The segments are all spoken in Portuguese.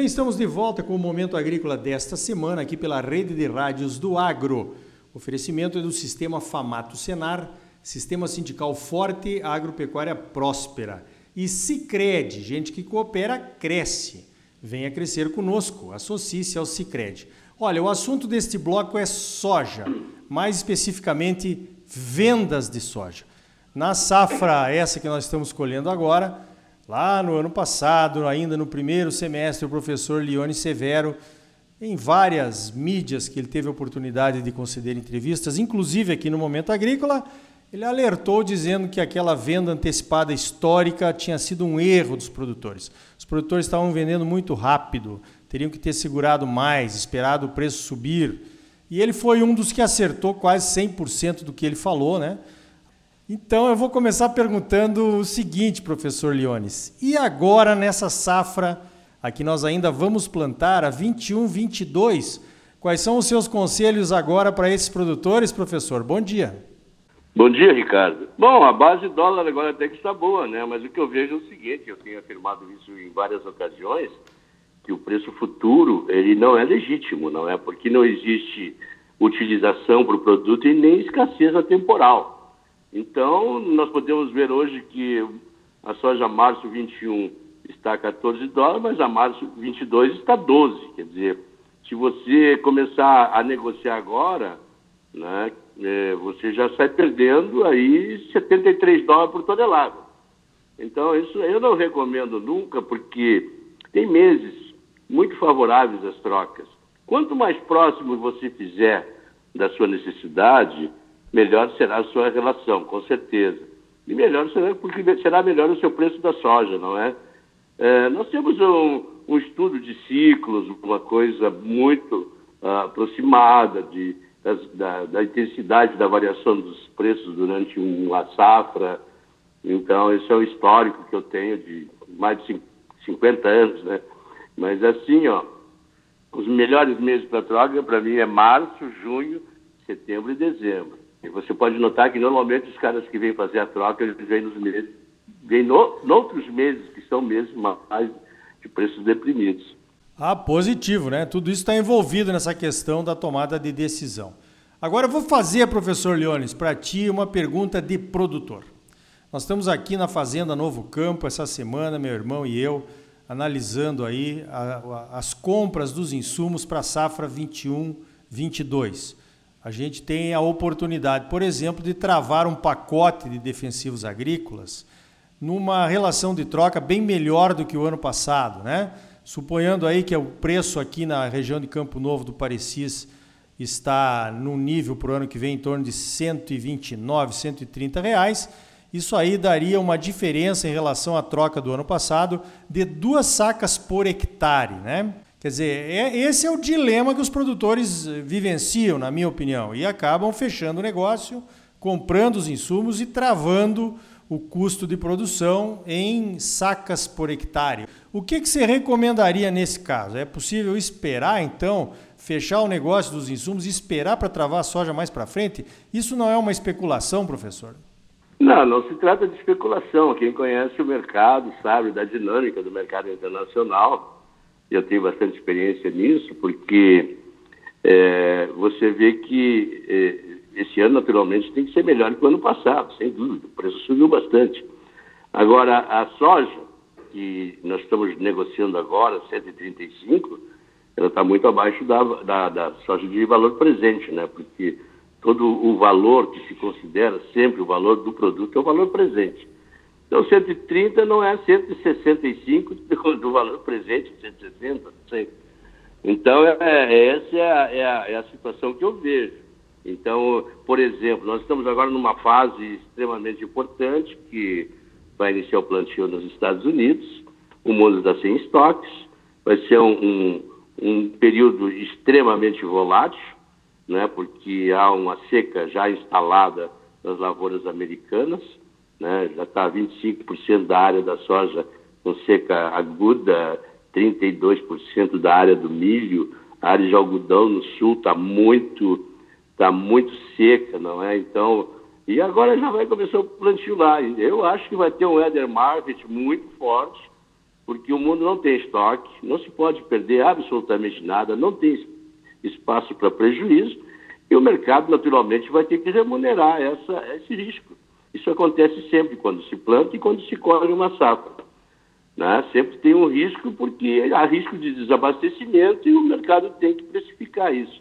bem, estamos de volta com o Momento Agrícola desta semana aqui pela Rede de Rádios do Agro. O oferecimento é do Sistema Famato Senar, Sistema Sindical Forte, Agropecuária Próspera. E Cicred, gente que coopera, cresce. Venha crescer conosco, associe-se ao Cicred. Olha, o assunto deste bloco é soja, mais especificamente vendas de soja. Na safra essa que nós estamos colhendo agora, Lá no ano passado, ainda no primeiro semestre, o professor Leone Severo, em várias mídias que ele teve a oportunidade de conceder entrevistas, inclusive aqui no Momento Agrícola, ele alertou dizendo que aquela venda antecipada histórica tinha sido um erro dos produtores. Os produtores estavam vendendo muito rápido, teriam que ter segurado mais, esperado o preço subir. E ele foi um dos que acertou quase 100% do que ele falou, né? Então eu vou começar perguntando o seguinte, professor Leones. E agora nessa safra, aqui nós ainda vamos plantar a 21, 22, quais são os seus conselhos agora para esses produtores, professor? Bom dia. Bom dia, Ricardo. Bom, a base dólar agora até que está boa, né? Mas o que eu vejo é o seguinte, eu tenho afirmado isso em várias ocasiões, que o preço futuro, ele não é legítimo, não é? Porque não existe utilização para o produto e nem escassez temporal. Então, nós podemos ver hoje que a soja março 21 está a 14 dólares, mas a março 22 está 12. Quer dizer, se você começar a negociar agora, né, é, você já sai perdendo aí 73 dólares por tonelada. Então, isso eu não recomendo nunca, porque tem meses muito favoráveis às trocas. Quanto mais próximo você fizer da sua necessidade, melhor será a sua relação, com certeza. E melhor será porque será melhor o seu preço da soja, não é? é nós temos um, um, estudo de ciclos, uma coisa muito uh, aproximada de, das, da, da, intensidade da variação dos preços durante uma safra. Então, esse é o histórico que eu tenho de mais de 50 anos, né? Mas assim, ó, os melhores meses para troca, para mim, é março, junho, setembro e dezembro. E você pode notar que normalmente os caras que vêm fazer a troca, eles vêm nos meses, vêm no, noutros meses, que são meses mais de preços deprimidos. Ah, positivo, né? Tudo isso está envolvido nessa questão da tomada de decisão. Agora eu vou fazer, professor Leones, para ti uma pergunta de produtor. Nós estamos aqui na Fazenda Novo Campo essa semana, meu irmão e eu, analisando aí a, a, as compras dos insumos para a safra 21-22 a gente tem a oportunidade, por exemplo, de travar um pacote de defensivos agrícolas numa relação de troca bem melhor do que o ano passado, né? Suponhando aí que o preço aqui na região de Campo Novo do Parecis está no nível para o ano que vem em torno de 129, 130 reais, isso aí daria uma diferença em relação à troca do ano passado de duas sacas por hectare, né? Quer dizer, é, esse é o dilema que os produtores eh, vivenciam, na minha opinião, e acabam fechando o negócio, comprando os insumos e travando o custo de produção em sacas por hectare. O que, que você recomendaria nesse caso? É possível esperar, então, fechar o negócio dos insumos e esperar para travar a soja mais para frente? Isso não é uma especulação, professor? Não, não se trata de especulação. Quem conhece o mercado sabe da dinâmica do mercado internacional eu tenho bastante experiência nisso, porque é, você vê que é, esse ano, naturalmente, tem que ser melhor que o ano passado, sem dúvida. O preço subiu bastante. Agora, a soja, que nós estamos negociando agora, 135, ela está muito abaixo da, da, da soja de valor presente, né? Porque todo o valor que se considera sempre o valor do produto é o valor presente. Então, 130 não é 165 do valor presente, 160, não sei. Então, é, é, essa é a, é, a, é a situação que eu vejo. Então, por exemplo, nós estamos agora numa fase extremamente importante que vai iniciar o plantio nos Estados Unidos, o mundo está sem estoques, vai ser um, um, um período extremamente volátil, né, porque há uma seca já instalada nas lavouras americanas, né? já está 25% da área da soja com seca aguda, 32% da área do milho, a área de algodão no sul está muito, tá muito seca, não é? Então, e agora já vai começar o plantio lá. Eu acho que vai ter um weather market muito forte, porque o mundo não tem estoque, não se pode perder absolutamente nada, não tem espaço para prejuízo, e o mercado, naturalmente, vai ter que remunerar essa, esse risco. Isso acontece sempre quando se planta e quando se colhe uma safra. Né? Sempre tem um risco, porque há risco de desabastecimento e o mercado tem que precificar isso.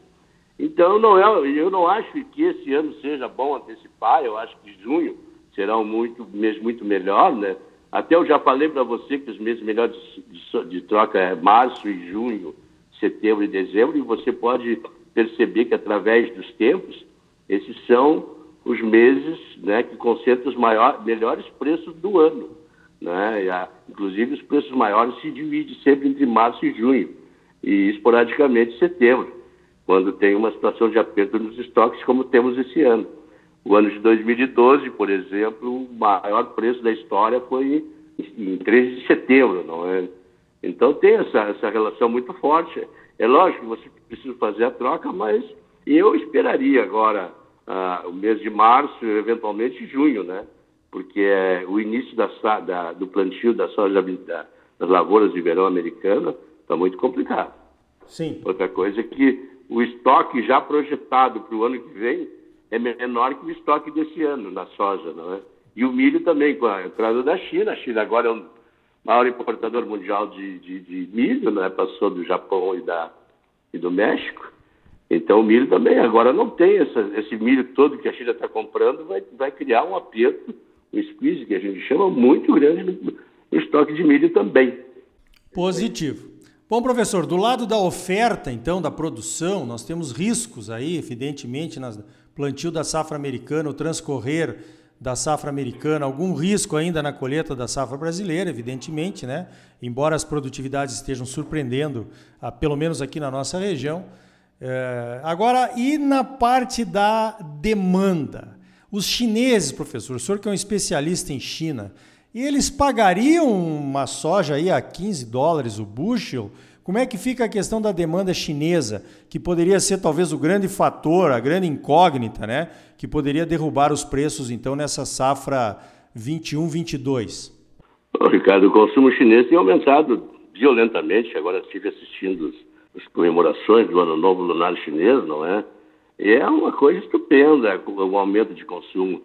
Então, não é, eu não acho que esse ano seja bom antecipar, eu acho que junho será um muito, mês muito melhor, né? Até eu já falei para você que os meses melhores de, de, troca é março e junho, setembro e dezembro, e você pode perceber que através dos tempos, esses são os meses né, que concentram os maiores, melhores preços do ano. Né? A, inclusive, os preços maiores se dividem sempre entre março e junho, e esporadicamente setembro, quando tem uma situação de aperto nos estoques, como temos esse ano. O ano de 2012, por exemplo, o maior preço da história foi em 13 de setembro, não é? Então tem essa, essa relação muito forte. É lógico que você precisa fazer a troca, mas eu esperaria agora ah, o mês de março, eventualmente junho, né? Porque é o início da, da, do plantio da soja da, das lavouras de verão americana está muito complicado. Sim. Outra coisa é que o estoque já projetado para o ano que vem é menor que o estoque desse ano na soja, não é? E o milho também, com a entrada da China. A China agora é o maior importador mundial de, de, de milho, né? Passou do Japão e, da, e do México. Então o milho também agora não tem essa, esse milho todo que a China está comprando, vai, vai criar um aperto, um squeeze que a gente chama muito grande no, no estoque de milho também. Positivo. Bom, professor, do lado da oferta, então, da produção, nós temos riscos aí, evidentemente, no plantio da safra americana, o transcorrer da safra americana, algum risco ainda na colheita da safra brasileira, evidentemente, né? Embora as produtividades estejam surpreendendo, pelo menos aqui na nossa região. É, agora, e na parte da demanda? Os chineses, professor, o senhor que é um especialista em China, eles pagariam uma soja aí a 15 dólares o bushel? Como é que fica a questão da demanda chinesa, que poderia ser talvez o grande fator, a grande incógnita, né? Que poderia derrubar os preços, então, nessa safra 21-22? Ricardo, o consumo chinês tem aumentado violentamente. Agora estive assistindo as comemorações do Ano Novo Lunar Chinês, não é? E é uma coisa estupenda o aumento de consumo.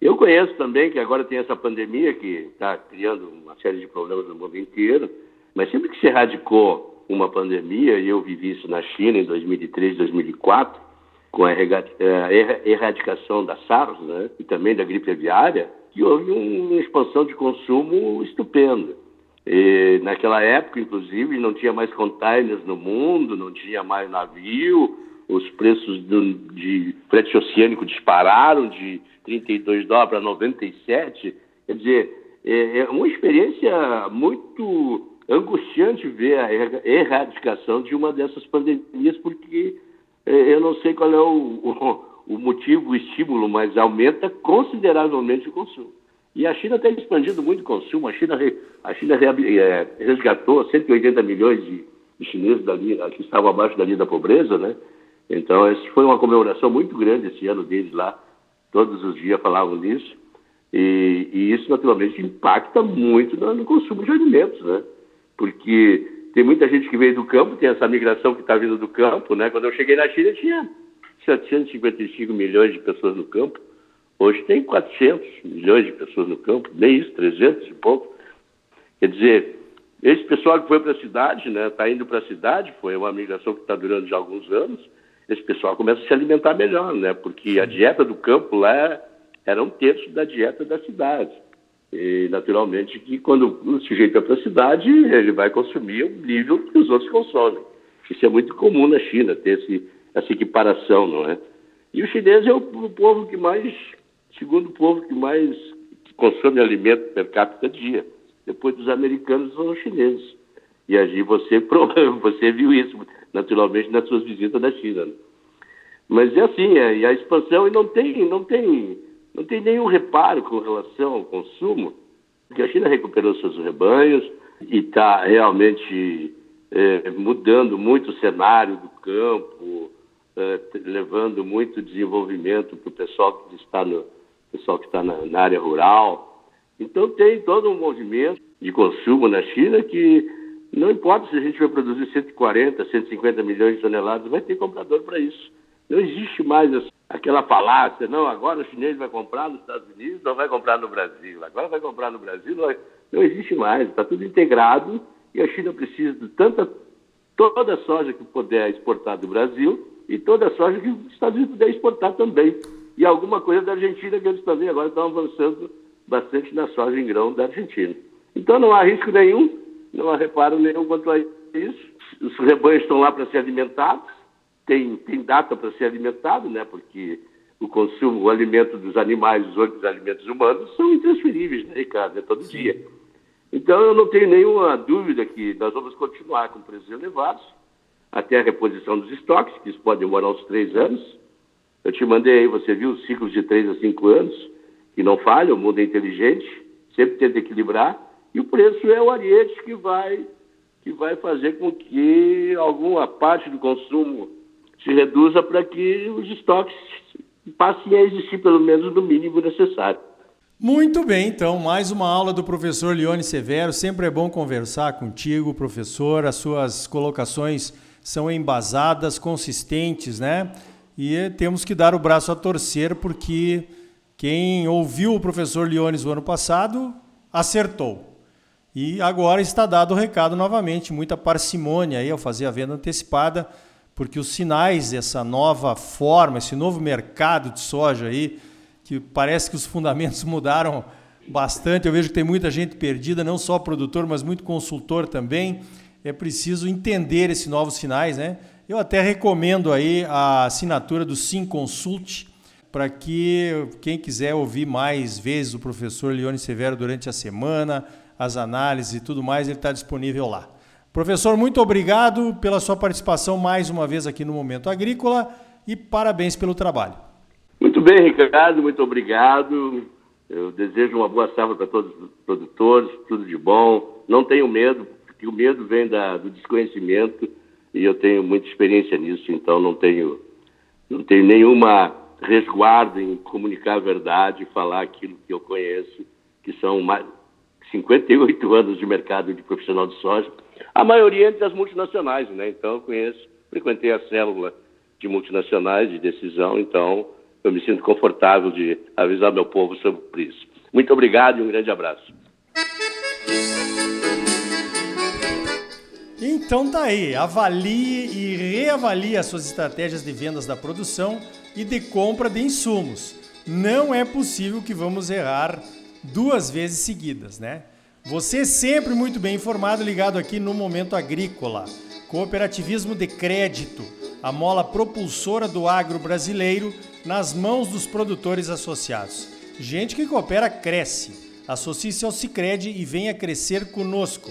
Eu conheço também que agora tem essa pandemia que está criando uma série de problemas no mundo inteiro, mas sempre que se erradicou uma pandemia, e eu vivi isso na China em 2003, 2004, com a erradicação da SARS né, e também da gripe aviária, que houve uma expansão de consumo estupenda. E naquela época, inclusive, não tinha mais containers no mundo, não tinha mais navio, os preços do, de frete oceânico dispararam de 32 dólares para 97. Quer dizer, é, é uma experiência muito angustiante ver a erradicação de uma dessas pandemias, porque é, eu não sei qual é o, o, o motivo, o estímulo, mas aumenta consideravelmente o consumo. E a China tem expandido muito o consumo. A China, a China é, resgatou 180 milhões de, de chineses que estavam abaixo da linha da pobreza, né? Então, essa foi uma comemoração muito grande esse ano deles lá. Todos os dias falavam disso. E, e isso, naturalmente, impacta muito no, no, consumo de alimentos, né? Porque tem muita gente que veio do campo, tem essa migração que está vindo do campo, né? Quando eu cheguei na China, tinha 755 milhões de pessoas no campo. Hoje tem 400 milhões de pessoas no campo, nem isso, 300 e pouco. Quer dizer, esse pessoal que foi para a cidade, né, está indo para a cidade, foi uma migração que está durando já alguns anos, esse pessoal começa a se alimentar melhor, né? Porque a dieta do campo lá era um terço da dieta da cidade. E, naturalmente, que quando o sujeito vai para a cidade, ele vai consumir o nível que os outros consomem. Isso é muito comum na China, ter esse, essa equiparação, não é? E o chinês é o, o povo que mais, segundo povo que mais consome alimento per capita dia. Depois dos americanos são os chineses. E aí você, você viu isso naturalmente nas suas visitas da China. Né? Mas é assim, é, a expansão e não tem, não tem, não tem nenhum reparo com relação ao consumo, porque a China recuperou seus rebanhos e está realmente é, mudando muito o cenário do campo, é, levando muito desenvolvimento para o pessoal que está no pessoal que está na, na área rural. Então tem todo um movimento de consumo na China que não importa se a gente vai produzir 140, 150 milhões de toneladas, vai ter comprador para isso. Não existe mais aquela falácia, não, agora o chinês vai comprar nos Estados Unidos, não vai comprar no Brasil. Agora vai comprar no Brasil, não, não existe mais, está tudo integrado e a China precisa de tanta, toda a soja que puder exportar do Brasil e toda a soja que os Estados Unidos puder exportar também. E alguma coisa da Argentina que eles também agora estão avançando bastante na soja em grão da Argentina. Então não há risco nenhum, não há reparo nenhum quanto a isso. Os rebanhos estão lá para ser alimentados, tem, tem data para ser alimentado, né? Porque o consumo, o alimento dos animais, os outros alimentos humanos são intransferíveis, né, Ricardo? É todo Sim. dia. Então eu não tenho nenhuma dúvida que nós vamos continuar com preços elevados até a reposição dos estoques, que isso pode demorar uns três anos. Eu te mandei aí, você viu, ciclos de três a cinco anos, que não falham, o mundo é inteligente, sempre tenta equilibrar, e o preço é o ariete que vai, que vai fazer com que alguma parte do consumo se reduza para que os estoques passem a existir pelo menos no mínimo necessário. Muito bem, então, mais uma aula do professor Leone Severo. Sempre é bom conversar contigo, professor. As suas colocações são embasadas, consistentes, né? E temos que dar o braço a torcer, porque quem ouviu o professor Leones o ano passado acertou. E agora está dado o recado novamente, muita parcimônia aí ao fazer a venda antecipada porque os sinais dessa nova forma, esse novo mercado de soja aí, que parece que os fundamentos mudaram bastante. Eu vejo que tem muita gente perdida, não só produtor, mas muito consultor também. É preciso entender esses novos sinais, né? Eu até recomendo aí a assinatura do Sim Consult para que quem quiser ouvir mais vezes o professor Leone Severo durante a semana, as análises e tudo mais, ele está disponível lá. Professor, muito obrigado pela sua participação mais uma vez aqui no Momento Agrícola e parabéns pelo trabalho. Muito bem, Ricardo, muito obrigado. Eu desejo uma boa safra para todos os produtores, tudo de bom. Não tenho medo, porque o medo vem da, do desconhecimento e eu tenho muita experiência nisso, então não tenho, não tenho nenhuma resguardo em comunicar a verdade falar aquilo que eu conheço, que são mais 58 anos de mercado de profissional de soja a maioria entre as multinacionais, né? Então eu conheço, frequentei a célula de multinacionais de decisão, então eu me sinto confortável de avisar meu povo sobre isso. Muito obrigado e um grande abraço. Então tá aí, avalie e reavalie as suas estratégias de vendas da produção e de compra de insumos. Não é possível que vamos errar duas vezes seguidas, né? Você sempre muito bem informado, ligado aqui no Momento Agrícola. Cooperativismo de crédito, a mola propulsora do agro brasileiro nas mãos dos produtores associados. Gente que coopera cresce. Associe-se ao Sicredi e venha crescer conosco.